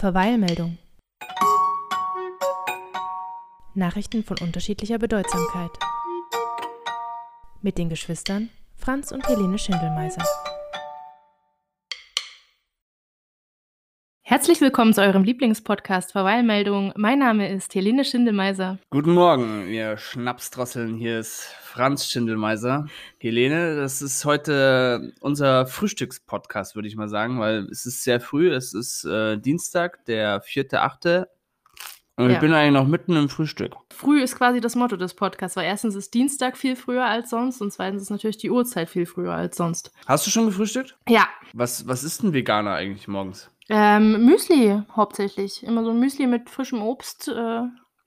Verweilmeldung. Nachrichten von unterschiedlicher Bedeutsamkeit. Mit den Geschwistern Franz und Helene Schindelmeiser. Herzlich willkommen zu eurem Lieblingspodcast Verweilmeldung. Mein Name ist Helene Schindelmeiser. Guten Morgen, ihr Schnapsdrosseln. Hier ist Franz Schindelmeiser. Helene, das ist heute unser Frühstückspodcast, würde ich mal sagen, weil es ist sehr früh. Es ist äh, Dienstag, der 4.8. Und Ja. ich bin eigentlich noch mitten im Frühstück. Früh ist quasi das Motto des Podcasts, weil erstens ist Dienstag viel früher als sonst und zweitens ist natürlich die Uhrzeit viel früher als sonst. Hast du schon gefrühstückt? Ja, Was, was ist ein Veganer eigentlich morgens? Ähm, Müsli hauptsächlich. Immer so ein Müsli mit frischem Obst äh,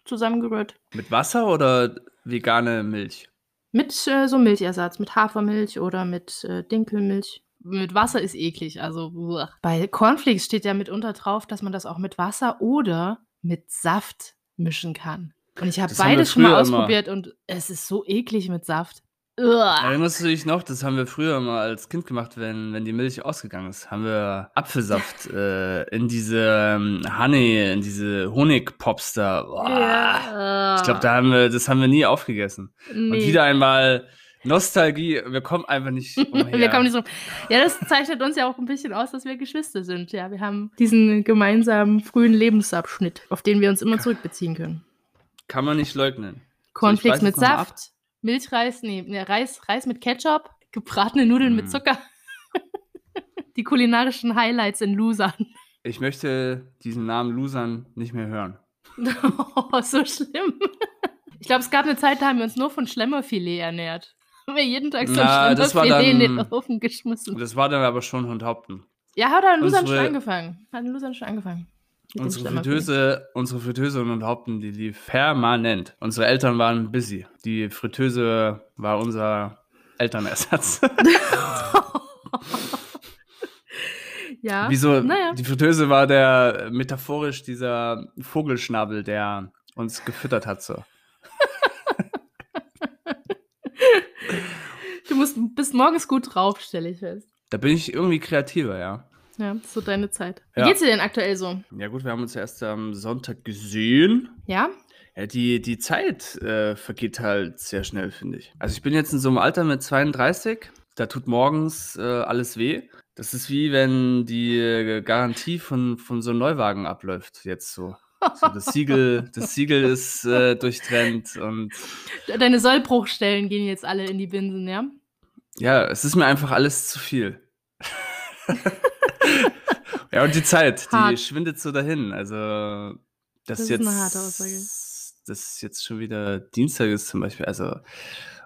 zusammengerührt. Mit Wasser oder vegane Milch? Mit äh, so Milchersatz, mit Hafermilch oder mit äh, Dinkelmilch. Mit Wasser ist eklig, also uah. bei Cornflakes steht ja mitunter drauf, dass man das auch mit Wasser oder mit Saft mischen kann. Und ich habe haben wir beides schon mal früher immer. ausprobiert und es ist so eklig mit Saft. Uah. Erinnerst du dich noch? Das haben wir früher mal als Kind gemacht, wenn, wenn die Milch ausgegangen ist. Haben wir Apfelsaft äh, in diese ähm, Honey, in diese Honigpops da. Ja. Ich glaube, da haben wir, das haben wir nie aufgegessen. Und Nee. wieder einmal Nostalgie. Wir kommen einfach nicht umher. wir kommen nicht so. Ja, das zeichnet uns ja auch ein bisschen aus, dass wir Geschwister sind. Ja, wir haben diesen gemeinsamen frühen Lebensabschnitt, auf den wir uns immer zurückbeziehen können. Kann man nicht leugnen. Cornflakes ich mit Saft, Milchreis, nee, Reis, Reis mit Ketchup, gebratene Nudeln mit Mm. Zucker. Die kulinarischen Highlights in Losern. Ich möchte diesen Namen Losern nicht mehr hören. Oh, so schlimm. Ich glaube, es gab eine Zeit, da haben wir uns nur von Schlemmerfilet ernährt. Haben wir jeden Tag so ein Schlemmerfilet in den Ofen geschmissen. Das war dann aber schon Hundhaupten. Ja, hat er in Luzern schon angefangen. Hat in Luzern schon angefangen. Unsere. Fritteuse, unsere Fritteuse in Hundhaupten, die lief permanent. Unsere Eltern waren busy. Die Fritteuse war unser Elternersatz. Ja. Wieso? Naja. Die Fritteuse war der metaphorisch dieser Vogelschnabel, der uns gefüttert hat. So. Du musst bis morgens gut drauf, stelle ich fest. Da bin ich irgendwie kreativer, ja. Ja, so deine Zeit. Wie Ja. geht's dir denn aktuell so? Ja gut, wir haben uns erst am Sonntag gesehen. Ja? Ja, die, die Zeit äh, vergeht halt sehr schnell, finde ich. Also ich bin jetzt in so einem Alter mit 32, da tut morgens äh, alles weh. Das ist wie wenn die äh, Garantie von, von so einem Neuwagen abläuft, jetzt so. so das, Siegel, das Siegel ist äh, durchtrennt und Deine Sollbruchstellen gehen jetzt alle in die Binsen, ja? ja, es ist mir einfach alles zu viel. ja, und die Zeit, die Hart. schwindet so dahin. Also, Das das, ist jetzt, eine harte Aussage. Das jetzt schon wieder Dienstag ist zum Beispiel. Also,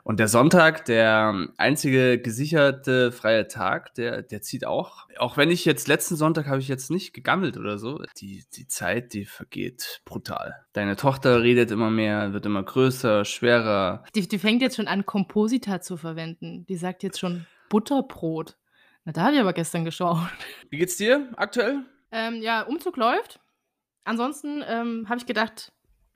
und der Sonntag, der einzige gesicherte freie Tag, der, der zieht auch. Auch wenn ich jetzt letzten Sonntag habe ich jetzt nicht gegammelt oder so. Die, die Zeit, die vergeht brutal. Deine Tochter redet immer mehr, wird immer größer, schwerer. Die, die fängt jetzt schon an, Komposita zu verwenden. Die sagt jetzt schon Butterbrot. Na, da habe ich aber gestern geschaut. Wie geht's dir aktuell? Ähm, ja, Umzug läuft. Ansonsten ähm, habe ich gedacht,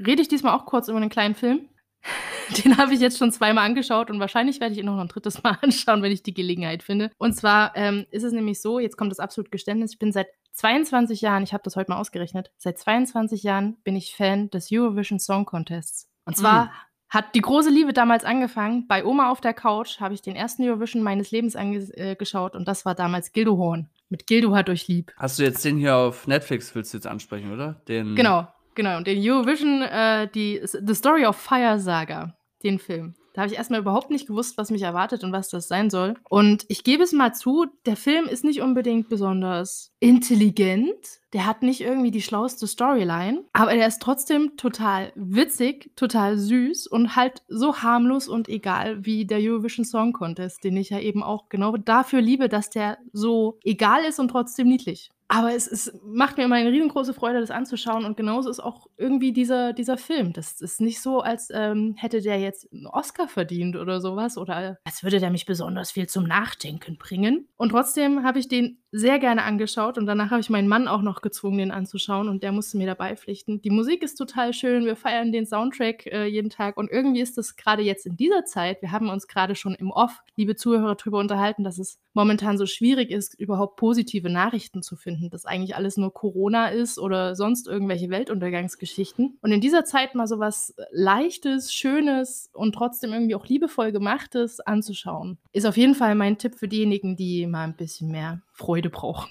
rede ich diesmal auch kurz über einen kleinen Film. Den habe ich jetzt schon zweimal angeschaut und wahrscheinlich werde ich ihn noch ein drittes Mal anschauen, wenn ich die Gelegenheit finde. Und zwar ähm, ist es nämlich so, jetzt kommt das absolute Geständnis, ich bin seit 22 Jahren, ich habe das heute mal ausgerechnet, seit 22 Jahren bin ich Fan des Eurovision Song Contests. Und zwar Mm. Hat die große Liebe damals angefangen. Bei Oma auf der Couch habe ich den ersten Eurovision meines Lebens angeschaut und das war damals Gildo Horn. Mit Gildo hat durch Lieb. Hast du jetzt den hier auf Netflix, willst du jetzt ansprechen, oder? Den, Genau, genau. Und den Eurovision, äh, die The Story of Fire Saga, den Film. Da habe ich erstmal überhaupt nicht gewusst, was mich erwartet und was das sein soll. Und ich gebe es mal zu, der Film ist nicht unbedingt besonders intelligent. Der hat nicht irgendwie die schlauste Storyline, aber der ist trotzdem total witzig, total süß und halt so harmlos und egal wie der Eurovision Song Contest, den ich ja eben auch genau dafür liebe, dass der so egal ist und trotzdem niedlich. Aber es, es macht mir immer eine riesengroße Freude, das anzuschauen. Und genauso ist auch irgendwie dieser, dieser Film. Das ist nicht so, als ähm, hätte der jetzt einen Oscar verdient oder sowas. Oder als würde der mich besonders viel zum Nachdenken bringen. Und trotzdem habe ich den sehr gerne angeschaut. Und danach habe ich meinen Mann auch noch auch gezwungen, den anzuschauen und der musste mir dabei pflichten. Die Musik ist total schön, wir feiern den Soundtrack äh, jeden Tag und irgendwie ist das gerade jetzt in dieser Zeit, wir haben uns gerade schon im Off, liebe Zuhörer, darüber unterhalten, dass es momentan so schwierig ist, überhaupt positive Nachrichten zu finden, dass eigentlich alles nur Corona ist oder sonst irgendwelche Weltuntergangsgeschichten. Und in dieser Zeit mal so was Leichtes, Schönes und trotzdem irgendwie auch liebevoll gemachtes anzuschauen, ist auf jeden Fall mein Tipp für diejenigen, die mal ein bisschen mehr Freude brauchen.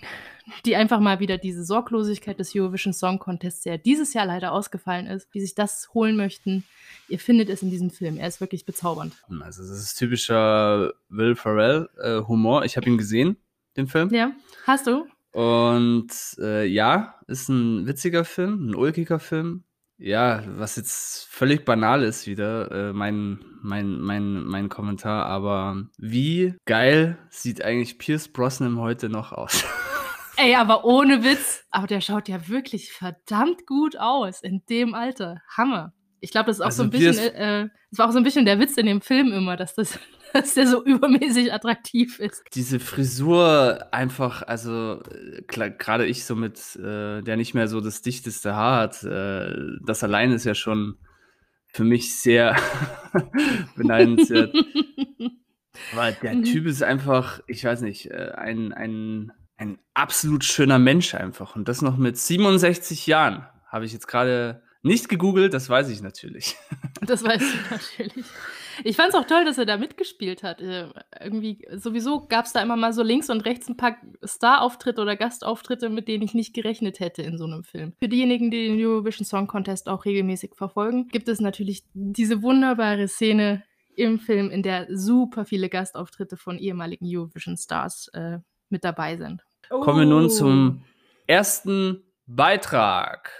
Die einfach mal wieder diese Sorglosigkeit des Eurovision Song Contests, der dieses Jahr leider ausgefallen ist, die sich das holen möchten. Ihr findet es in diesem Film. Er ist wirklich bezaubernd. Also, das ist typischer Will Ferrell äh, Humor. Ich habe ihn gesehen, den Film. Ja, hast du? Und äh, ja, ist ein witziger Film, ein ulkiger Film. Ja, was jetzt völlig banal ist wieder, äh, mein, mein, mein, mein Kommentar, aber wie geil sieht eigentlich Pierce Brosnan heute noch aus? Ey, aber ohne Witz. Aber der schaut ja wirklich verdammt gut aus in dem Alter. Hammer. Ich glaube, das ist auch also so ein bisschen, äh, das war auch so ein bisschen der Witz in dem Film immer, dass das dass der so übermäßig attraktiv ist. Diese Frisur einfach, also gerade ich so mit, äh, der nicht mehr so das dichteste Haar hat, äh, das allein ist ja schon für mich sehr beneidenswert. Weil der mhm. Typ ist einfach, ich weiß nicht, äh, ein, ein, ein absolut schöner Mensch einfach. Und das noch mit 67 Jahren. Habe ich jetzt gerade nicht gegoogelt, das weiß ich natürlich. Das weißt du natürlich. Ich fand es auch toll, dass er da mitgespielt hat. Äh, irgendwie, sowieso gab es da immer mal so links und rechts ein paar Star-Auftritte oder Gastauftritte, mit denen ich nicht gerechnet hätte in so einem Film. Für diejenigen, die den Eurovision Song Contest auch regelmäßig verfolgen, gibt es natürlich diese wunderbare Szene im Film, in der super viele Gastauftritte von ehemaligen Eurovision Stars äh, mit dabei sind. Oh. Kommen wir nun oh. zum ersten Beitrag.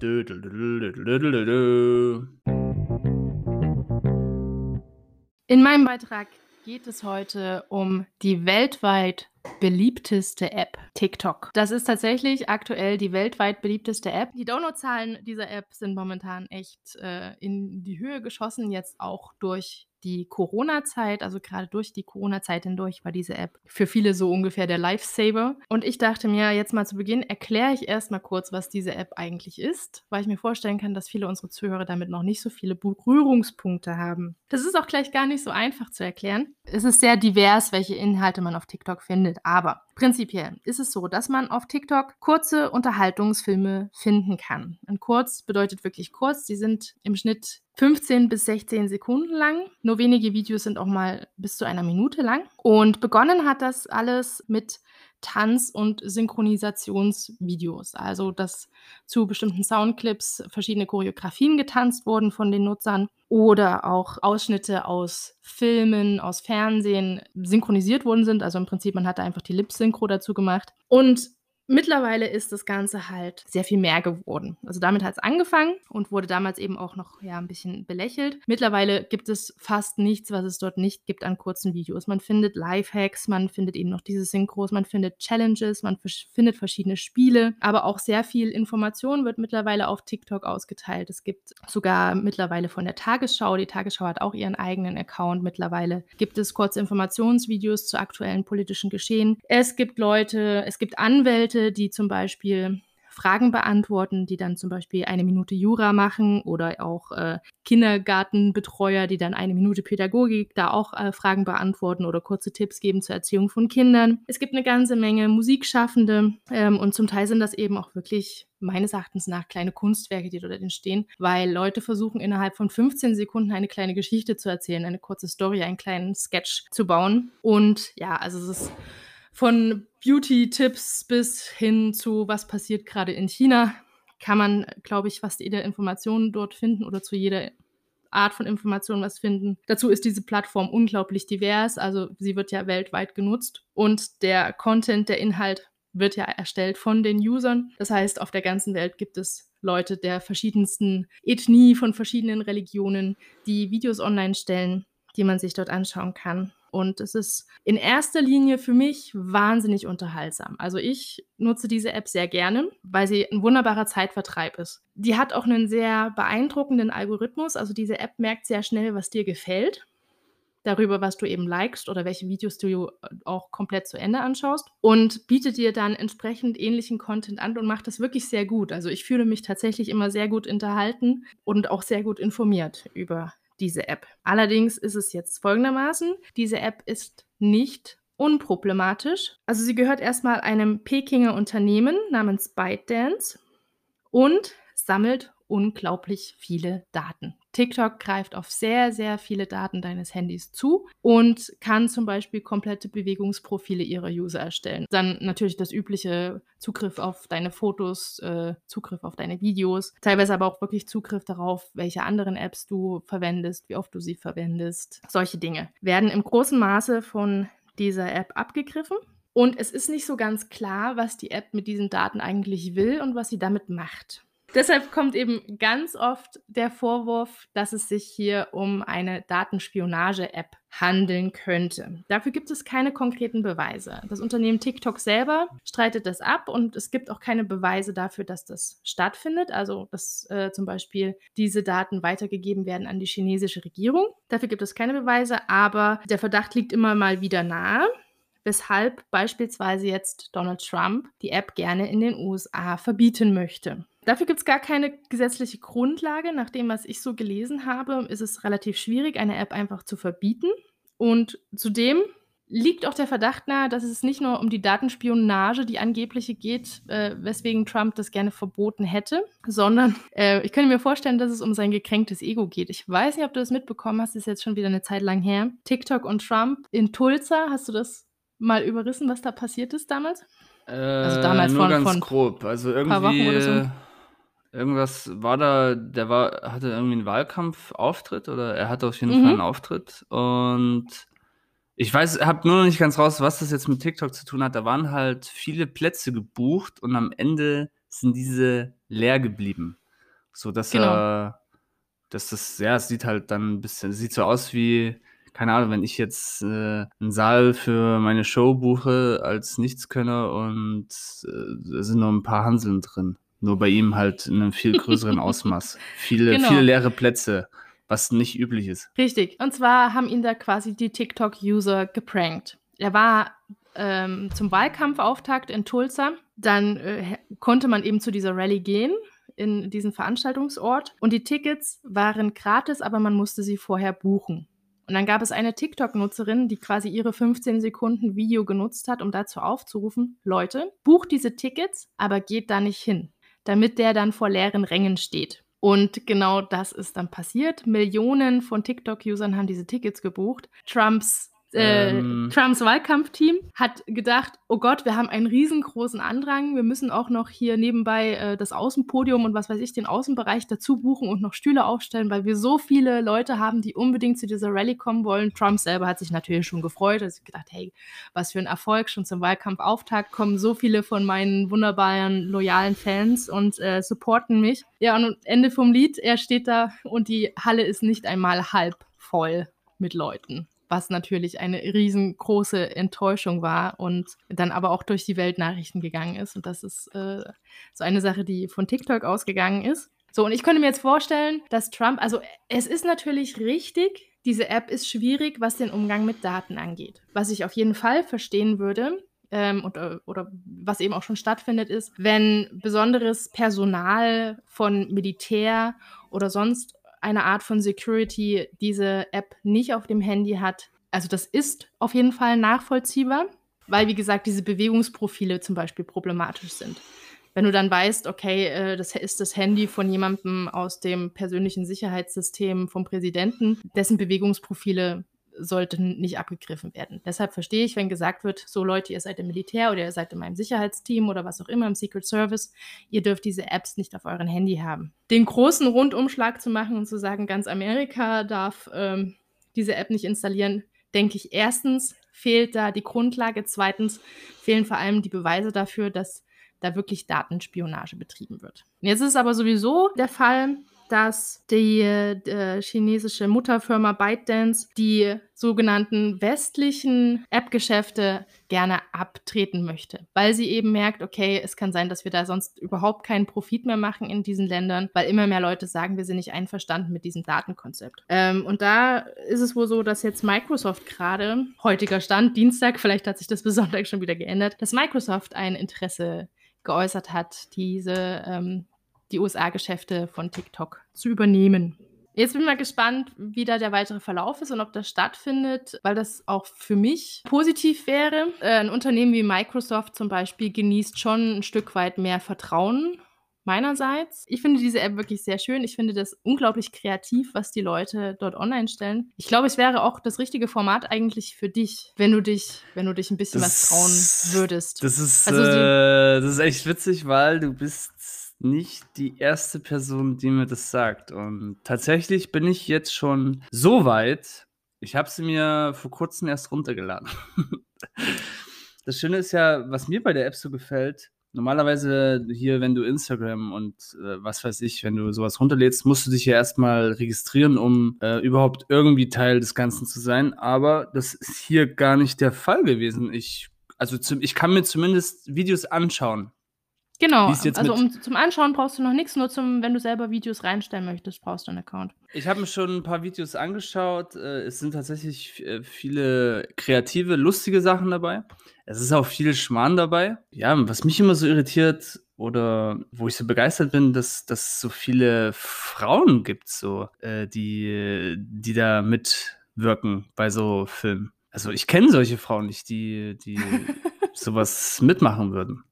Dö, dö, dö, in meinem Beitrag geht es heute um die weltweit beliebteste App, TikTok. Das ist tatsächlich aktuell die weltweit beliebteste App. Die Downloadzahlen dieser App sind momentan echt äh, in die Höhe geschossen, jetzt auch durch die Corona-Zeit, also gerade durch die Corona-Zeit hindurch, war diese App für viele so ungefähr der Lifesaver. Und ich dachte mir, jetzt mal zu Beginn erkläre ich erstmal kurz, was diese App eigentlich ist, weil ich mir vorstellen kann, dass viele unserer Zuhörer damit noch nicht so viele Berührungspunkte haben. Das ist auch gleich gar nicht so einfach zu erklären. Es ist sehr divers, welche Inhalte man auf TikTok findet, aber prinzipiell ist es so, dass man auf TikTok kurze Unterhaltungsfilme finden kann. Und kurz bedeutet wirklich kurz, die sind im Schnitt 15 bis 16 Sekunden lang. Nur wenige Videos sind auch mal bis zu einer Minute lang. Und begonnen hat das alles mit Tanz- und Synchronisationsvideos. Also, dass zu bestimmten Soundclips verschiedene Choreografien getanzt wurden von den Nutzern oder auch Ausschnitte aus Filmen, aus Fernsehen synchronisiert worden sind. Also im Prinzip, man hat da einfach die Lip-Synchro dazu gemacht. Und Mittlerweile ist das Ganze halt sehr viel mehr geworden. Also damit hat es angefangen und wurde damals eben auch noch ja, ein bisschen belächelt. Mittlerweile gibt es fast nichts, was es dort nicht gibt an kurzen Videos. Man findet Lifehacks, man findet eben noch diese Synchros, man findet Challenges, man findet verschiedene Spiele, aber auch sehr viel Information wird mittlerweile auf TikTok ausgeteilt. Es gibt sogar mittlerweile von der Tagesschau, die Tagesschau hat auch ihren eigenen Account mittlerweile, gibt es kurze Informationsvideos zu aktuellen politischen Geschehen. Es gibt Leute, es gibt Anwälte, Leute, die zum Beispiel Fragen beantworten, die dann zum Beispiel eine Minute Jura machen oder auch äh, Kindergartenbetreuer, die dann eine Minute Pädagogik da auch äh, Fragen beantworten oder kurze Tipps geben zur Erziehung von Kindern. Es gibt eine ganze Menge Musikschaffende ähm, und zum Teil sind das eben auch wirklich meines Erachtens nach kleine Kunstwerke, die dort entstehen, weil Leute versuchen innerhalb von 15 Sekunden eine kleine Geschichte zu erzählen, eine kurze Story, einen kleinen Sketch zu bauen. Und ja, also es ist von Beauty-Tipps bis hin zu, was passiert gerade in China, kann man, glaube ich, fast jede Information dort finden oder zu jeder Art von Information was finden. Dazu ist diese Plattform unglaublich divers, also sie wird ja weltweit genutzt und der Content, der Inhalt wird ja erstellt von den Usern. Das heißt, auf der ganzen Welt gibt es Leute der verschiedensten Ethnie, von verschiedenen Religionen, die Videos online stellen, die man sich dort anschauen kann. Und es ist in erster Linie für mich wahnsinnig unterhaltsam. Also ich nutze diese App sehr gerne, weil sie ein wunderbarer Zeitvertreib ist. Die hat auch einen sehr beeindruckenden Algorithmus. Also diese App merkt sehr schnell, was dir gefällt. darüber, was du eben likest oder welche Videos du auch komplett zu Ende anschaust und bietet dir dann entsprechend ähnlichen Content an und macht das wirklich sehr gut. Also ich fühle mich tatsächlich immer sehr gut unterhalten und auch sehr gut informiert über diese App. Allerdings ist es jetzt folgendermaßen, diese App ist nicht unproblematisch. Also sie gehört erstmal einem Pekinger Unternehmen namens ByteDance und sammelt unglaublich viele Daten. TikTok greift auf sehr, sehr viele Daten deines Handys zu und kann zum Beispiel komplette Bewegungsprofile ihrer User erstellen. Dann natürlich das übliche Zugriff auf deine Fotos, äh, Zugriff auf deine Videos, teilweise aber auch wirklich Zugriff darauf, welche anderen Apps du verwendest, wie oft du sie verwendest. Solche Dinge werden im großen Maße von dieser App abgegriffen. Und es ist nicht so ganz klar, was die App mit diesen Daten eigentlich will und was sie damit macht. Deshalb kommt eben ganz oft der Vorwurf, dass es sich hier um eine Datenspionage-App handeln könnte. Dafür gibt es keine konkreten Beweise. Das Unternehmen TikTok selber streitet das ab und es gibt auch keine Beweise dafür, dass das stattfindet. Also, dass äh, zum Beispiel diese Daten weitergegeben werden an die chinesische Regierung. Dafür gibt es keine Beweise, aber der Verdacht liegt immer mal wieder nahe weshalb beispielsweise jetzt Donald Trump die App gerne in den USA verbieten möchte. Dafür gibt es gar keine gesetzliche Grundlage. Nach dem, was ich so gelesen habe, ist es relativ schwierig, eine App einfach zu verbieten. Und zudem liegt auch der Verdacht nahe, dass es nicht nur um die Datenspionage, die angebliche geht, äh, weswegen Trump das gerne verboten hätte, sondern äh, ich könnte mir vorstellen, dass es um sein gekränktes Ego geht. Ich weiß nicht, ob du das mitbekommen hast, das ist jetzt schon wieder eine Zeit lang her. TikTok und Trump in Tulsa, hast du das mal überrissen, was da passiert ist damals? Äh, also damals nur von, ganz von grob. Also irgendwie. Paar Wochen oder so Irgendwas war da, der war, hatte irgendwie einen Wahlkampfauftritt oder er hatte auf jeden mhm. Fall einen Auftritt und ich weiß, habe nur noch nicht ganz raus, was das jetzt mit TikTok zu tun hat. Da waren halt viele Plätze gebucht und am Ende sind diese leer geblieben. So dass genau. er, dass das, ja, es sieht halt dann ein bisschen, sieht so aus wie, keine Ahnung, wenn ich jetzt äh, einen Saal für meine Show buche als Nichtskönner und äh, da sind noch ein paar Hanseln drin. Nur bei ihm halt in einem viel größeren Ausmaß. viele, genau. viele leere Plätze, was nicht üblich ist. Richtig. Und zwar haben ihn da quasi die TikTok-User geprankt. Er war ähm, zum Wahlkampfauftakt in Tulsa. Dann äh, konnte man eben zu dieser Rallye gehen in diesen Veranstaltungsort. Und die Tickets waren gratis, aber man musste sie vorher buchen. Und dann gab es eine TikTok-Nutzerin, die quasi ihre 15 Sekunden Video genutzt hat, um dazu aufzurufen, Leute, bucht diese Tickets, aber geht da nicht hin damit der dann vor leeren Rängen steht. Und genau das ist dann passiert. Millionen von TikTok-Usern haben diese Tickets gebucht. Trumps äh, ähm. Trumps Wahlkampfteam hat gedacht, oh Gott, wir haben einen riesengroßen Andrang, wir müssen auch noch hier nebenbei äh, das Außenpodium und was weiß ich, den Außenbereich dazu buchen und noch Stühle aufstellen, weil wir so viele Leute haben, die unbedingt zu dieser Rallye kommen wollen. Trump selber hat sich natürlich schon gefreut, hat sich gedacht, hey, was für ein Erfolg, schon zum Wahlkampfauftakt kommen so viele von meinen wunderbaren, loyalen Fans und äh, supporten mich. Ja, und Ende vom Lied, er steht da und die Halle ist nicht einmal halb voll mit Leuten was natürlich eine riesengroße Enttäuschung war und dann aber auch durch die Weltnachrichten gegangen ist. Und das ist äh, so eine Sache, die von TikTok ausgegangen ist. So, und ich könnte mir jetzt vorstellen, dass Trump, also es ist natürlich richtig, diese App ist schwierig, was den Umgang mit Daten angeht. Was ich auf jeden Fall verstehen würde, ähm, und, äh, oder was eben auch schon stattfindet, ist, wenn besonderes Personal von Militär oder sonst eine Art von Security diese App nicht auf dem Handy hat. Also das ist auf jeden Fall nachvollziehbar, weil wie gesagt diese Bewegungsprofile zum Beispiel problematisch sind. Wenn du dann weißt, okay, äh, das ist das Handy von jemandem aus dem persönlichen Sicherheitssystem vom Präsidenten, dessen Bewegungsprofile sollten nicht abgegriffen werden. Deshalb verstehe ich, wenn gesagt wird, so Leute, ihr seid im Militär oder ihr seid in meinem Sicherheitsteam oder was auch immer im Secret Service, ihr dürft diese Apps nicht auf euren Handy haben. Den großen Rundumschlag zu machen und zu sagen, ganz Amerika darf ähm, diese App nicht installieren, denke ich, erstens fehlt da die Grundlage, zweitens fehlen vor allem die Beweise dafür, dass da wirklich Datenspionage betrieben wird. Jetzt ist aber sowieso der Fall, dass die äh, chinesische Mutterfirma ByteDance die sogenannten westlichen App-Geschäfte gerne abtreten möchte, weil sie eben merkt, okay, es kann sein, dass wir da sonst überhaupt keinen Profit mehr machen in diesen Ländern, weil immer mehr Leute sagen, wir sind nicht einverstanden mit diesem Datenkonzept. Ähm, und da ist es wohl so, dass jetzt Microsoft gerade, heutiger Stand, Dienstag, vielleicht hat sich das Sonntag schon wieder geändert, dass Microsoft ein Interesse geäußert hat, diese ähm, die USA-Geschäfte von TikTok zu übernehmen. Jetzt bin ich mal gespannt, wie da der weitere Verlauf ist und ob das stattfindet, weil das auch für mich positiv wäre. Äh, ein Unternehmen wie Microsoft zum Beispiel genießt schon ein Stück weit mehr Vertrauen meinerseits. Ich finde diese App wirklich sehr schön. Ich finde das unglaublich kreativ, was die Leute dort online stellen. Ich glaube, es wäre auch das richtige Format eigentlich für dich, wenn du dich, wenn du dich ein bisschen das, was trauen würdest. Das ist, also, äh, das ist echt witzig, weil du bist nicht die erste Person, die mir das sagt. Und tatsächlich bin ich jetzt schon so weit, ich habe sie mir vor kurzem erst runtergeladen. das Schöne ist ja, was mir bei der App so gefällt, normalerweise hier, wenn du Instagram und äh, was weiß ich, wenn du sowas runterlädst, musst du dich ja erstmal registrieren, um äh, überhaupt irgendwie Teil des Ganzen zu sein. Aber das ist hier gar nicht der Fall gewesen. Ich, also zu, ich kann mir zumindest Videos anschauen. Genau, also um, zum Anschauen brauchst du noch nichts, nur zum, wenn du selber Videos reinstellen möchtest, brauchst du einen Account. Ich habe mir schon ein paar Videos angeschaut. Äh, es sind tatsächlich äh, viele kreative, lustige Sachen dabei. Es ist auch viel Schmarrn dabei. Ja, was mich immer so irritiert oder wo ich so begeistert bin, dass es so viele Frauen gibt, so, äh, die, die da mitwirken bei so Filmen. Also ich kenne solche Frauen nicht, die, die sowas mitmachen würden.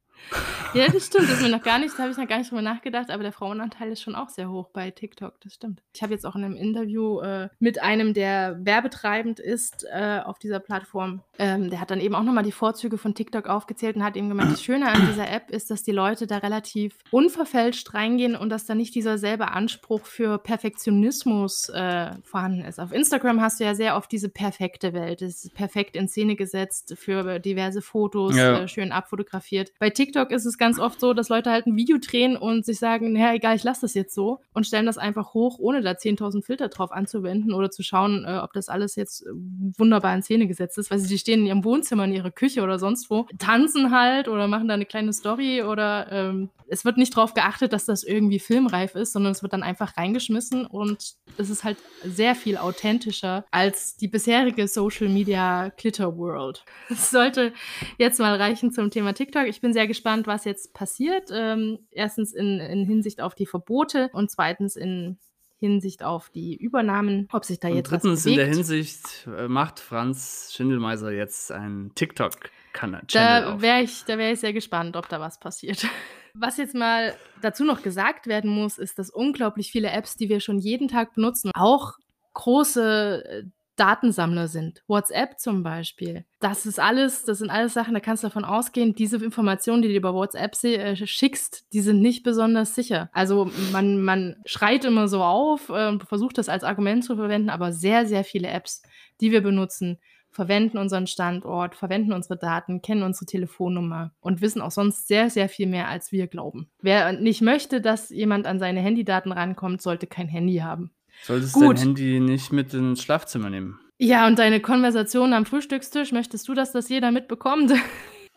Ja, das stimmt. Das ist mir noch gar nicht, da habe ich noch gar nicht drüber nachgedacht, aber der Frauenanteil ist schon auch sehr hoch bei TikTok. Das stimmt. Ich habe jetzt auch in einem Interview äh, mit einem, der werbetreibend ist äh, auf dieser Plattform, ähm, der hat dann eben auch nochmal die Vorzüge von TikTok aufgezählt und hat eben gemeint, das Schöne an dieser App ist, dass die Leute da relativ unverfälscht reingehen und dass da nicht dieser selbe Anspruch für Perfektionismus äh, vorhanden ist. Auf Instagram hast du ja sehr oft diese perfekte Welt. Es ist perfekt in Szene gesetzt für diverse Fotos, ja. Äh, schön abfotografiert. Bei TikTok ist es ganz oft so, dass Leute halt ein Video drehen und sich sagen, naja, egal, ich lasse das jetzt so und stellen das einfach hoch, ohne da 10.000 Filter drauf anzuwenden oder zu schauen, äh, ob das alles jetzt äh, wunderbar in Szene gesetzt ist, weil sie stehen in ihrem Wohnzimmer, in ihrer Küche oder sonst wo, tanzen halt oder machen da eine kleine Story oder ähm, es wird nicht darauf geachtet, dass das irgendwie filmreif ist, sondern es wird dann einfach reingeschmissen und es ist halt sehr viel authentischer als die bisherige Social Media Glitter World. Das sollte jetzt mal reichen zum Thema TikTok. Ich bin sehr gespannt, was jetzt passiert. Ähm, erstens in, in Hinsicht auf die Verbote und zweitens in Hinsicht auf die Übernahmen, ob sich da jetzt und drittens was bewegt. in der Hinsicht äh, macht Franz Schindelmeiser jetzt ein TikTok-Kanal. Da wäre ich, wär ich sehr gespannt, ob da was passiert. Was jetzt mal dazu noch gesagt werden muss, ist, dass unglaublich viele Apps, die wir schon jeden Tag benutzen, auch große äh, Datensammler sind. WhatsApp zum Beispiel. Das ist alles, das sind alles Sachen, da kannst du davon ausgehen, diese Informationen, die du über WhatsApp äh, schickst, die sind nicht besonders sicher. Also man, man schreit immer so auf und versucht das als Argument zu verwenden, aber sehr, sehr viele Apps, die wir benutzen, verwenden unseren Standort, verwenden unsere Daten, kennen unsere Telefonnummer und wissen auch sonst sehr, sehr viel mehr, als wir glauben. Wer nicht möchte, dass jemand an seine Handydaten rankommt, sollte kein Handy haben. Solltest Gut. dein Handy nicht mit ins Schlafzimmer nehmen. Ja, und deine Konversation am Frühstückstisch, möchtest du, dass das jeder mitbekommt?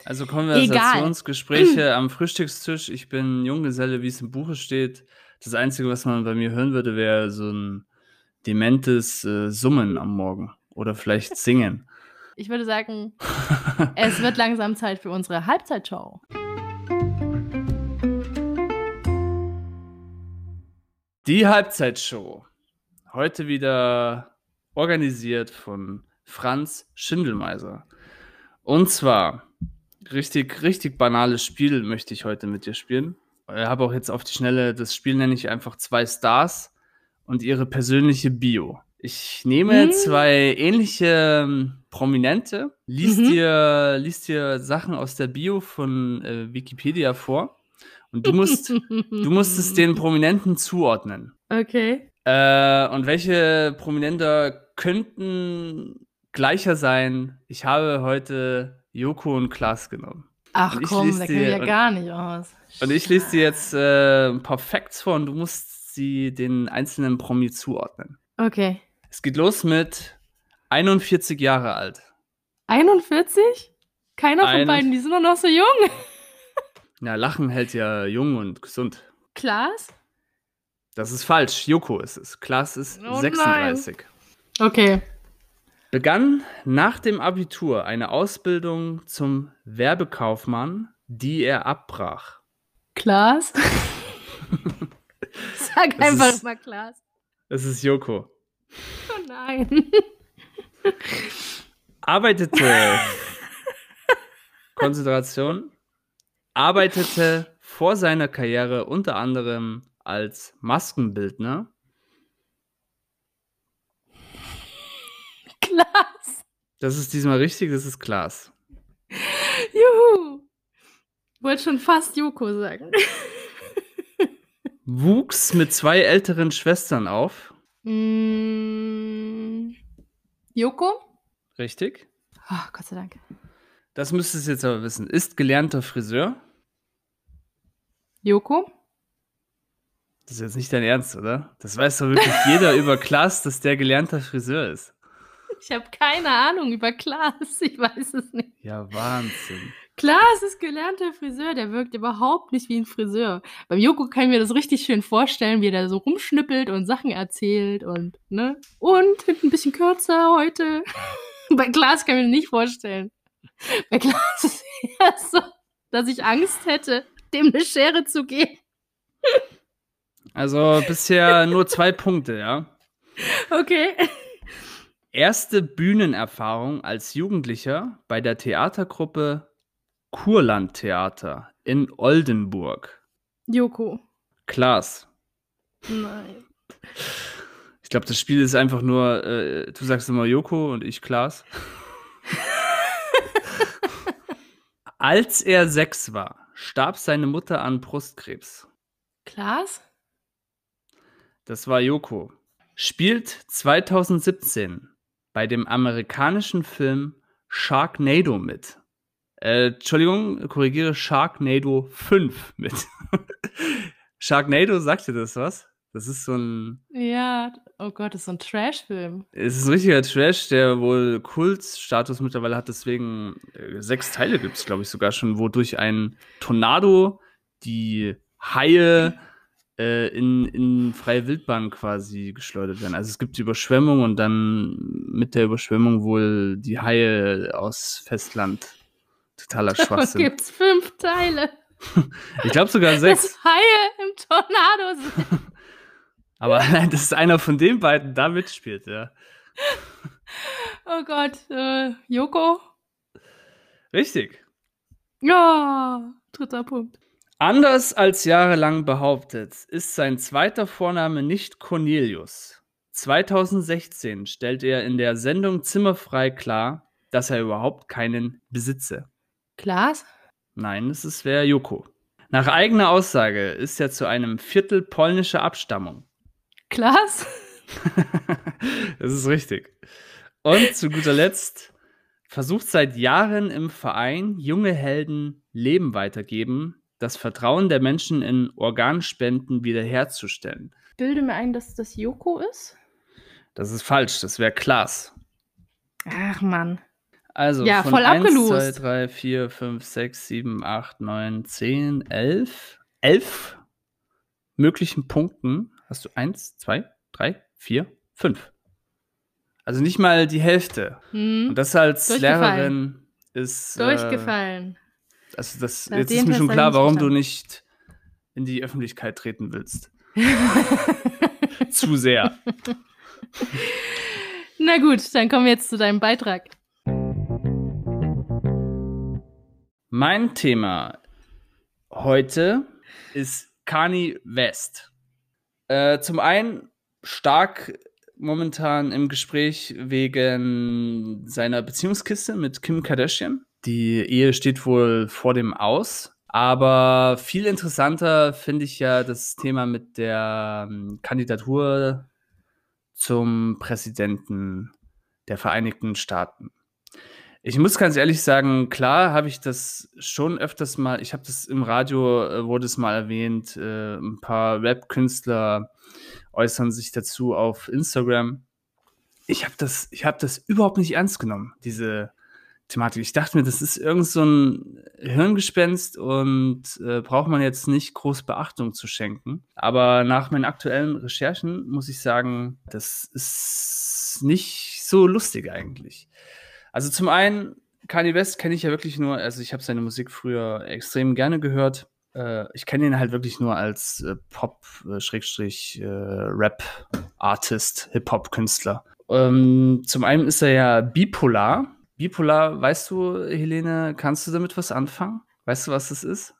Also Konversationsgespräche am Frühstückstisch. Ich bin Junggeselle, wie es im Buche steht. Das Einzige, was man bei mir hören würde, wäre so ein dementes äh, Summen am Morgen. Oder vielleicht singen. Ich würde sagen, es wird langsam Zeit für unsere Halbzeitshow. Die Halbzeitshow. Heute wieder organisiert von Franz Schindelmeiser. Und zwar, richtig, richtig banales Spiel möchte ich heute mit dir spielen. Ich habe auch jetzt auf die Schnelle, das Spiel nenne ich einfach zwei Stars und ihre persönliche Bio. Ich nehme hm. zwei ähnliche ähm, Prominente, liest, mhm. dir, liest dir Sachen aus der Bio von äh, Wikipedia vor und du musst, du musst es den Prominenten zuordnen. Okay. Äh, und welche Prominente könnten gleicher sein? Ich habe heute Joko und Klaas genommen. Ach komm, da kennen wir ja gar nicht aus. Und ich lese dir jetzt äh, ein paar Facts vor und du musst die den einzelnen Promi zuordnen. Okay. Es geht los mit 41 Jahre alt. 41? Keiner von Eine- beiden, die sind doch noch so jung. Ja, Lachen hält ja jung und gesund. Klaas? Das ist falsch. Joko ist es. Klaas ist Oh 36. Okay. Begann nach dem Abitur eine Ausbildung zum Werbekaufmann, die er abbrach. Klaas? Sag Das einfach ist- mal Klaas. Es ist Joko. Oh nein. Arbeitete. Konzentration. Arbeitete vor seiner Karriere unter anderem als Maskenbildner, Klaas. Das ist diesmal richtig, das ist Klaas. Juhu. Wollte schon fast Joko sagen. Wuchs mit zwei älteren Schwestern auf. Mm, Joko? Richtig. Oh, Gott sei Dank. Das müsstest du jetzt aber wissen. Ist gelernter Friseur. Joko? Das ist jetzt nicht dein Ernst, oder? Das weiß doch wirklich jeder über Klaas, dass der gelernter Friseur ist. Ich habe keine Ahnung über Klaas. Ich weiß es nicht. Ja, Wahnsinn. Klaas ist gelernter Friseur. Der wirkt überhaupt nicht wie ein Friseur. Beim Joko kann ich mir das richtig schön vorstellen, wie der so rumschnippelt und Sachen erzählt und, ne? Und hinten ein bisschen kürzer heute. Bei Klaas kann ich mir das nicht vorstellen. Bei Klaas ist eher so, dass ich Angst hätte, dem eine Schere zu geben. Also bisher nur zwei Punkte, ja. Okay. Erste Bühnenerfahrung als Jugendlicher bei der Theatergruppe Kurland Theater in Oldenburg. Joko. Klaas. Nein. Ich glaube, das Spiel ist einfach nur, äh, du sagst immer Joko und ich Klaas. Als er sechs war, starb seine Mutter an Brustkrebs. Klaas? Das war Joko. Spielt 2017 bei dem amerikanischen Film Sharknado mit. Äh, Entschuldigung, korrigiere Sharknado 5 mit. Sharknado, sagt dir das was? Das ist so ein Ja. Oh Gott, das ist so ein Trash-Film. Es ist ein richtiger Trash, der wohl Kultstatus mittlerweile hat, deswegen äh, sechs Teile gibt es, glaube ich, sogar schon, wo durch ein Tornado die Haie in, in freie Wildbahn quasi geschleudert werden. Also es gibt die Überschwemmung und dann mit der Überschwemmung wohl die Haie aus Festland. Totaler Davon Schwachsinn. gibt's fünf Teile. Ich glaube sogar sechs. Das Haie im Tornado sind. Aber nein, das ist einer von den beiden, da mitspielt, ja. Oh Gott. Äh, Joko? Richtig. Ja. Dritter Punkt. Anders als jahrelang behauptet, ist sein zweiter Vorname nicht Cornelius. 2016 stellt er in der Sendung Zimmerfrei klar, dass er überhaupt keinen besitze. Klaas? Nein, es ist wer Joko. Nach eigener Aussage ist er zu einem Viertel polnischer Abstammung. Klaas? das ist richtig. Und zu guter Letzt versucht seit Jahren im Verein junge Helden Leben weitergeben, das Vertrauen der Menschen in Organspenden wiederherzustellen. Bilde mir ein, dass das Joko ist. Das ist falsch, das wäre Klaas. Ach Mann. Also Ja, von voll 1, abgelost. 2, 3, 4, 5, 6, 7, 8, 9, 10, 11. 11 möglichen Punkten hast du 1, 2, 3, 4, 5. Also nicht mal die Hälfte. Hm. Und das als. Lehrerin ist. Äh, Durchgefallen. Also das, Na, jetzt ist mir schon klar, warum du verstanden. nicht in die Öffentlichkeit treten willst. Zu sehr. Na gut, dann kommen wir jetzt zu deinem Beitrag. Mein Thema heute ist Kanye West. Äh, zum einen stark momentan im Gespräch wegen seiner Beziehungskiste mit Kim Kardashian. Die Ehe steht wohl vor dem Aus. Aber viel interessanter finde ich ja das Thema mit der ähm, Kandidatur zum Präsidenten der Vereinigten Staaten. Ich muss ganz ehrlich sagen, klar habe ich das schon öfters mal, ich habe das im Radio, äh, wurde es mal erwähnt, äh, ein paar Rap-Künstler äußern sich dazu auf Instagram. Ich habe das, ich habe das überhaupt nicht ernst genommen, diese Thematik. Ich dachte mir, das ist irgend so ein Hirngespenst und äh, braucht man jetzt nicht groß Beachtung zu schenken. Aber nach meinen aktuellen Recherchen muss ich sagen, das ist nicht so lustig eigentlich. Also zum einen, Kanye West kenne ich ja wirklich nur, also ich habe seine Musik früher extrem gerne gehört. Äh, ich kenne ihn halt wirklich nur als äh, Pop-Rap-Artist, äh, Hip-Hop-Künstler. Ähm, zum einen ist er ja bipolar. Bipolar, weißt du, Helene, kannst du damit was anfangen? Weißt du, was das ist?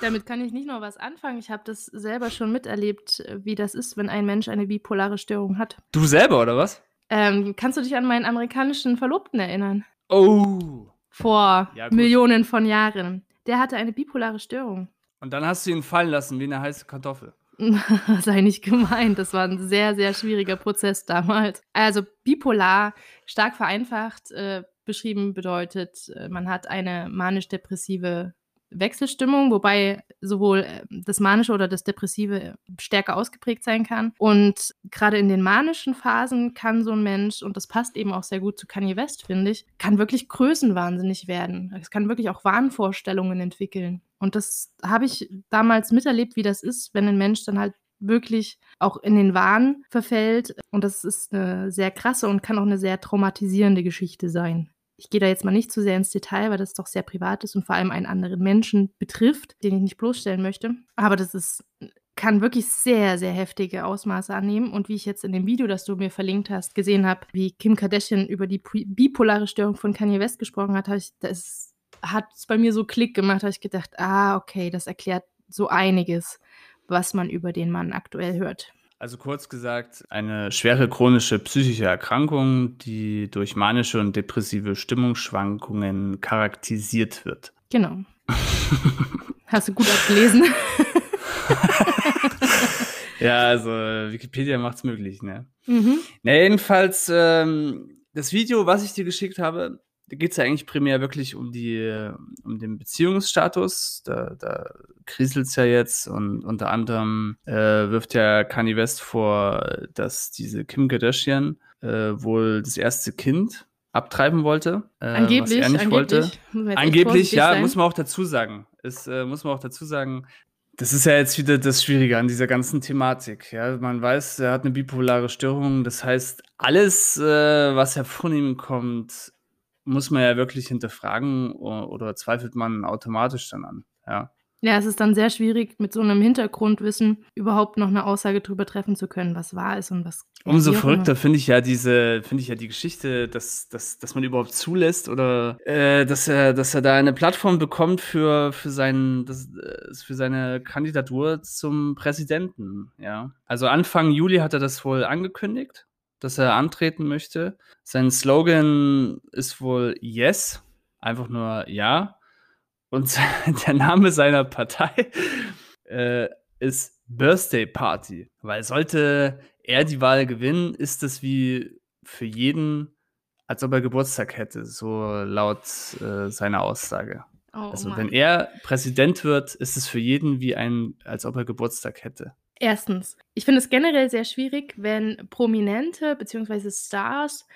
Damit kann ich nicht nur was anfangen. Ich habe das selber schon miterlebt, wie das ist, wenn ein Mensch eine bipolare Störung hat. Du selber, oder was? Ähm, kannst du dich an meinen amerikanischen Verlobten erinnern? Oh. Vor ja, Millionen von Jahren. Der hatte eine bipolare Störung. Und dann hast du ihn fallen lassen wie eine heiße Kartoffel. Sei nicht gemeint. Das war ein sehr, sehr schwieriger Prozess damals. Also bipolar, stark vereinfacht äh, beschrieben, bedeutet, äh, man hat eine manisch-depressive Wechselstimmung, wobei sowohl äh, das Manische oder das Depressive stärker ausgeprägt sein kann. Und gerade in den manischen Phasen kann so ein Mensch, und das passt eben auch sehr gut zu Kanye West, finde ich, kann wirklich größenwahnsinnig werden. Es kann wirklich auch Wahnvorstellungen entwickeln. Und das habe ich damals miterlebt, wie das ist, wenn ein Mensch dann halt wirklich auch in den Wahn verfällt. Und das ist eine sehr krasse und kann auch eine sehr traumatisierende Geschichte sein. Ich gehe da jetzt mal nicht zu sehr ins Detail, weil das doch sehr privat ist und vor allem einen anderen Menschen betrifft, den ich nicht bloßstellen möchte. Aber das ist kann wirklich sehr, sehr heftige Ausmaße annehmen. Und wie ich jetzt in dem Video, das du mir verlinkt hast, gesehen habe, wie Kim Kardashian über die bipolare Störung von Kanye West gesprochen hat, ich, das hat es bei mir so Klick gemacht, habe ich gedacht, ah, okay, das erklärt so einiges, was man über den Mann aktuell hört. Also kurz gesagt, eine schwere chronische psychische Erkrankung, die durch manische und depressive Stimmungsschwankungen charakterisiert wird. Genau. Hast du gut abgelesen? ja, also Wikipedia macht es möglich, ne? Mhm. Na, jedenfalls, ähm, das Video, was ich dir geschickt habe, da geht es ja eigentlich primär wirklich um die, um den Beziehungsstatus. Da, da kriselt es ja jetzt und unter anderem äh, wirft ja Kanye West vor, dass diese Kim Kardashian äh, wohl das erste Kind abtreiben wollte. Äh, angeblich, was er nicht angeblich. wollte. Angeblich, ja, sein. muss man auch dazu sagen. Es äh, muss man auch dazu sagen. Das ist ja jetzt wieder das Schwierige an dieser ganzen Thematik. Ja, man weiß, er hat eine bipolare Störung. Das heißt, alles, äh, was hervornehmen kommt, muss man ja wirklich hinterfragen oder zweifelt man automatisch dann an. Ja. Ja, es ist dann sehr schwierig, mit so einem Hintergrundwissen überhaupt noch eine Aussage darüber treffen zu können, was wahr ist und was. Umso verrückter finde ich ja diese, finde ich ja die Geschichte, dass, dass, dass man überhaupt zulässt oder äh, dass er, dass er da eine Plattform bekommt für, für seinen, das, äh, für seine Kandidatur zum Präsidenten. Ja. Also Anfang Juli hat er das wohl angekündigt dass er antreten möchte. Sein Slogan ist wohl Yes, einfach nur Ja. Und der Name seiner Partei äh, ist Birthday Party, weil sollte er die Wahl gewinnen, ist es wie für jeden, als ob er Geburtstag hätte, so laut äh, seiner Aussage. Oh, also oh wenn er Präsident wird, ist es für jeden wie ein, als ob er Geburtstag hätte. Erstens, ich finde es generell sehr schwierig, wenn Prominente bzw. Stars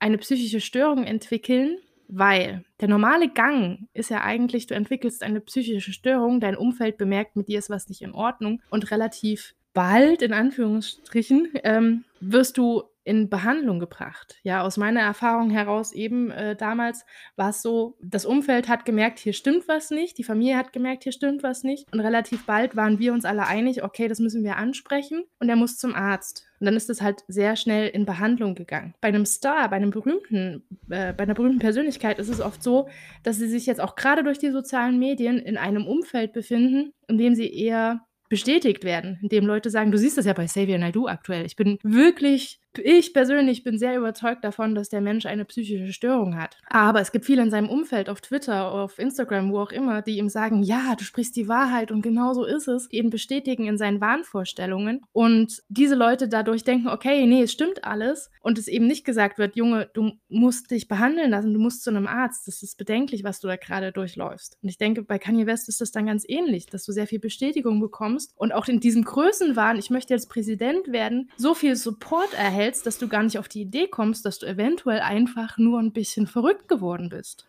eine psychische Störung entwickeln, weil der normale Gang ist ja eigentlich, du entwickelst eine psychische Störung, dein Umfeld bemerkt, mit dir ist was nicht in Ordnung und relativ bald, in Anführungsstrichen, ähm, wirst du in Behandlung gebracht. Ja, aus meiner Erfahrung heraus eben äh, damals war es so, das Umfeld hat gemerkt, hier stimmt was nicht, die Familie hat gemerkt, hier stimmt was nicht und relativ bald waren wir uns alle einig, okay, das müssen wir ansprechen und er muss zum Arzt. Und dann ist es halt sehr schnell in Behandlung gegangen. Bei einem Star, bei einem berühmten, äh, bei einer berühmten Persönlichkeit ist es oft so, dass sie sich jetzt auch gerade durch die sozialen Medien in einem Umfeld befinden, in dem sie eher bestätigt werden, indem Leute sagen, du siehst das ja bei Xavier Naidoo aktuell. Ich bin wirklich Ich persönlich bin sehr überzeugt davon, dass der Mensch eine psychische Störung hat. Aber es gibt viele in seinem Umfeld, auf Twitter, auf Instagram, wo auch immer, die ihm sagen, ja, du sprichst die Wahrheit und genau so ist es, die ihn bestätigen in seinen Wahnvorstellungen. Und diese Leute dadurch denken, okay, nee, es stimmt alles. Und es eben nicht gesagt wird, Junge, du musst dich behandeln lassen, du musst zu einem Arzt. Das ist bedenklich, was du da gerade durchläufst. Und ich denke, bei Kanye West ist das dann ganz ähnlich, dass du sehr viel Bestätigung bekommst und auch in diesem Größenwahn, ich möchte jetzt Präsident werden, so viel Support erhältst, dass du gar nicht auf die Idee kommst, dass du eventuell einfach nur ein bisschen verrückt geworden bist.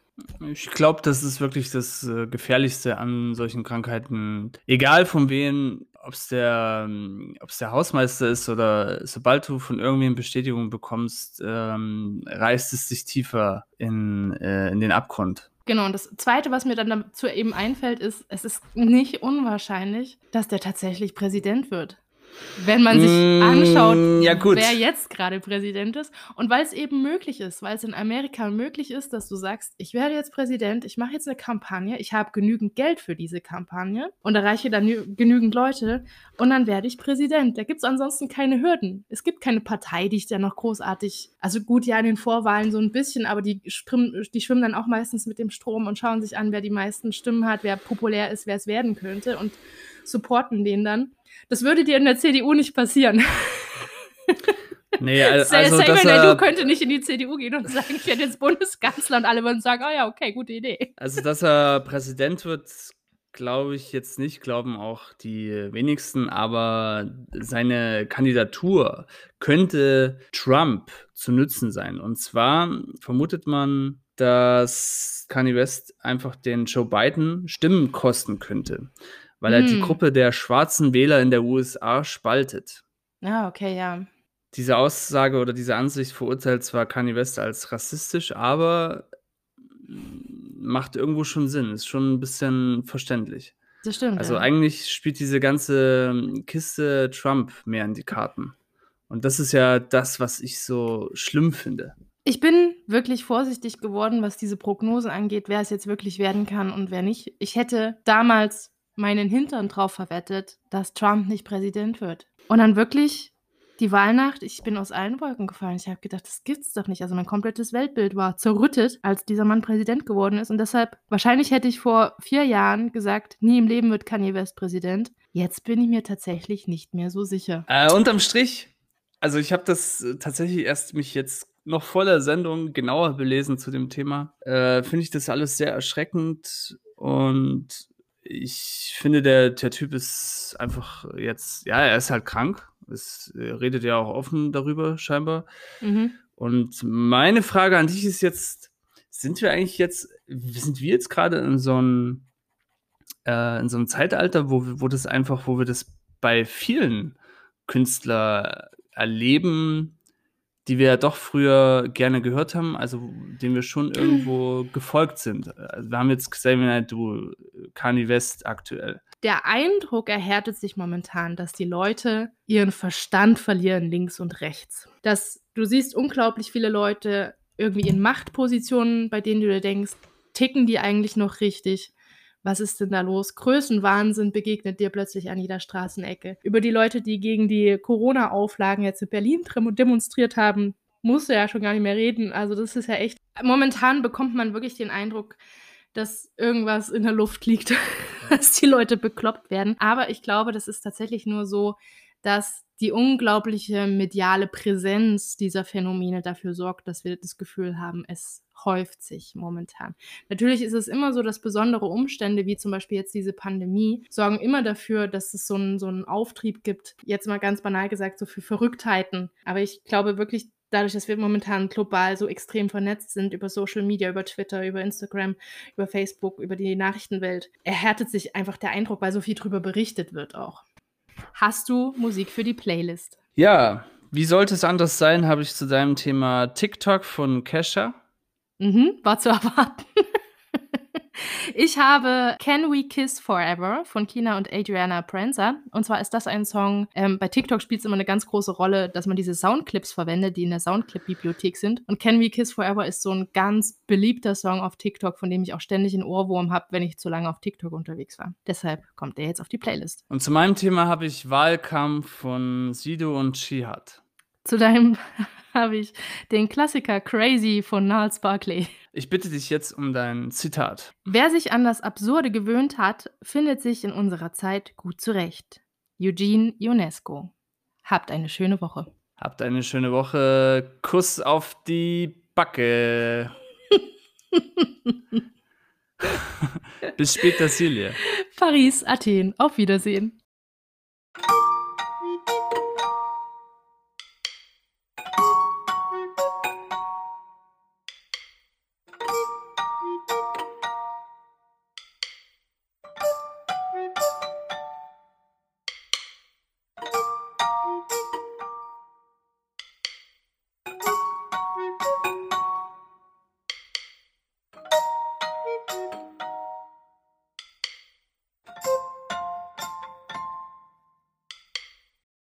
Ich glaube, das ist wirklich das äh, Gefährlichste an solchen Krankheiten. Egal von wem, ob es der, ähm, der Hausmeister ist oder sobald du von irgendwem Bestätigung bekommst, ähm, reißt es sich tiefer in, äh, in den Abgrund. Genau, und das Zweite, was mir dann dazu eben einfällt, ist, es ist nicht unwahrscheinlich, dass der tatsächlich Präsident wird wenn man sich mm, anschaut, ja, wer jetzt gerade Präsident ist. Und weil es eben möglich ist, weil es in Amerika möglich ist, dass du sagst, ich werde jetzt Präsident, ich mache jetzt eine Kampagne, ich habe genügend Geld für diese Kampagne und erreiche dann genügend Leute und dann werde ich Präsident. Da gibt es ansonsten keine Hürden. Es gibt keine Partei, die ich da noch großartig, also gut, ja, in den Vorwahlen so ein bisschen, aber die, schwimmen, die schwimmen dann auch meistens mit dem Strom und schauen sich an, wer die meisten Stimmen hat, wer populär ist, wer es werden könnte und supporten den dann. Das würde dir in der CDU nicht passieren. Nee, also, also Samuel könnte nicht in die CDU gehen und sagen, ich werde jetzt Bundeskanzler und alle würden sagen, oh ja, okay, gute Idee. Also, dass er Präsident wird, glaube ich jetzt nicht, glauben auch die wenigsten, aber seine Kandidatur könnte Trump zu nützen sein. Und zwar vermutet man, dass Kanye West einfach den Joe Biden Stimmen kosten könnte weil er die hm. Gruppe der schwarzen Wähler in der USA spaltet. Ah, okay, ja. Diese Aussage oder diese Ansicht verurteilt zwar Kanye West als rassistisch, aber macht irgendwo schon Sinn, ist schon ein bisschen verständlich. Das stimmt. Also ja. eigentlich spielt diese ganze Kiste Trump mehr in die Karten. Und das ist ja das, was ich so schlimm finde. Ich bin wirklich vorsichtig geworden, was diese Prognosen angeht, wer es jetzt wirklich werden kann und wer nicht. Ich hätte damals meinen Hintern drauf verwettet, dass Trump nicht Präsident wird. Und dann wirklich die Wahlnacht, ich bin aus allen Wolken gefallen. Ich habe gedacht, das gibt's doch nicht. Also mein komplettes Weltbild war zerrüttet, als dieser Mann Präsident geworden ist. Und deshalb, wahrscheinlich hätte ich vor vier Jahren gesagt, nie im Leben wird Kanye West Präsident. Jetzt bin ich mir tatsächlich nicht mehr so sicher. Äh, unterm Strich, also ich habe das äh, tatsächlich erst mich jetzt noch vor der Sendung genauer belesen zu dem Thema. Äh, Finde ich das alles sehr erschreckend und ich finde, der, der Typ ist einfach jetzt, ja, er ist halt krank. Es redet ja auch offen darüber, scheinbar. Mhm. Und meine Frage an dich ist jetzt: Sind wir eigentlich jetzt, sind wir jetzt gerade in so einem, äh, in so einem Zeitalter, wo, wo das einfach, wo wir das bei vielen Künstlern erleben, die wir ja doch früher gerne gehört haben, also denen wir schon irgendwo gefolgt sind. Also wir haben jetzt Xavier du Kanye West aktuell. Der Eindruck erhärtet sich momentan, dass die Leute ihren Verstand verlieren links und rechts. Dass du siehst unglaublich viele Leute irgendwie in Machtpositionen, bei denen du dir denkst, ticken die eigentlich noch richtig? Was ist denn da los? Größenwahnsinn begegnet dir plötzlich an jeder Straßenecke. Über die Leute, die gegen die Corona-Auflagen jetzt in Berlin demonstriert haben, musst du ja schon gar nicht mehr reden. Also das ist ja echt. Momentan bekommt man wirklich den Eindruck, dass irgendwas in der Luft liegt, dass die Leute bekloppt werden. Aber ich glaube, das ist tatsächlich nur so, dass die unglaubliche mediale Präsenz dieser Phänomene dafür sorgt, dass wir das Gefühl haben, es häuft sich momentan. Natürlich ist es immer so, dass besondere Umstände, wie zum Beispiel jetzt diese Pandemie, sorgen immer dafür, dass es so einen, so einen Auftrieb gibt. Jetzt mal ganz banal gesagt, so für Verrücktheiten. Aber ich glaube wirklich, dadurch, dass wir momentan global so extrem vernetzt sind über Social Media, über Twitter, über Instagram, über Facebook, über die Nachrichtenwelt, erhärtet sich einfach der Eindruck, weil so viel drüber berichtet wird auch. Hast du Musik für die Playlist? Ja, wie sollte es anders sein, habe ich zu deinem Thema TikTok von Kesha Mhm, war zu erwarten. Ich habe Can We Kiss Forever von Kina und Adriana Pranzer. Und zwar ist das ein Song, ähm, bei TikTok spielt es immer eine ganz große Rolle, dass man diese Soundclips verwendet, die in der Soundclip-Bibliothek sind. Und Can We Kiss Forever ist so ein ganz beliebter Song auf TikTok, von dem ich auch ständig einen Ohrwurm habe, wenn ich zu lange auf TikTok unterwegs war. Deshalb kommt der jetzt auf die Playlist. Und zu meinem Thema habe ich Wahlkampf von Sido und Shihad. Zu deinem habe ich den Klassiker Crazy von Niles Barkley. Ich bitte dich jetzt um dein Zitat. Wer sich an das Absurde gewöhnt hat, findet sich in unserer Zeit gut zurecht. Eugene Ionesco. Habt eine schöne Woche. Habt eine schöne Woche. Kuss auf die Backe. Bis später, Silje. Paris, Athen. Auf Wiedersehen.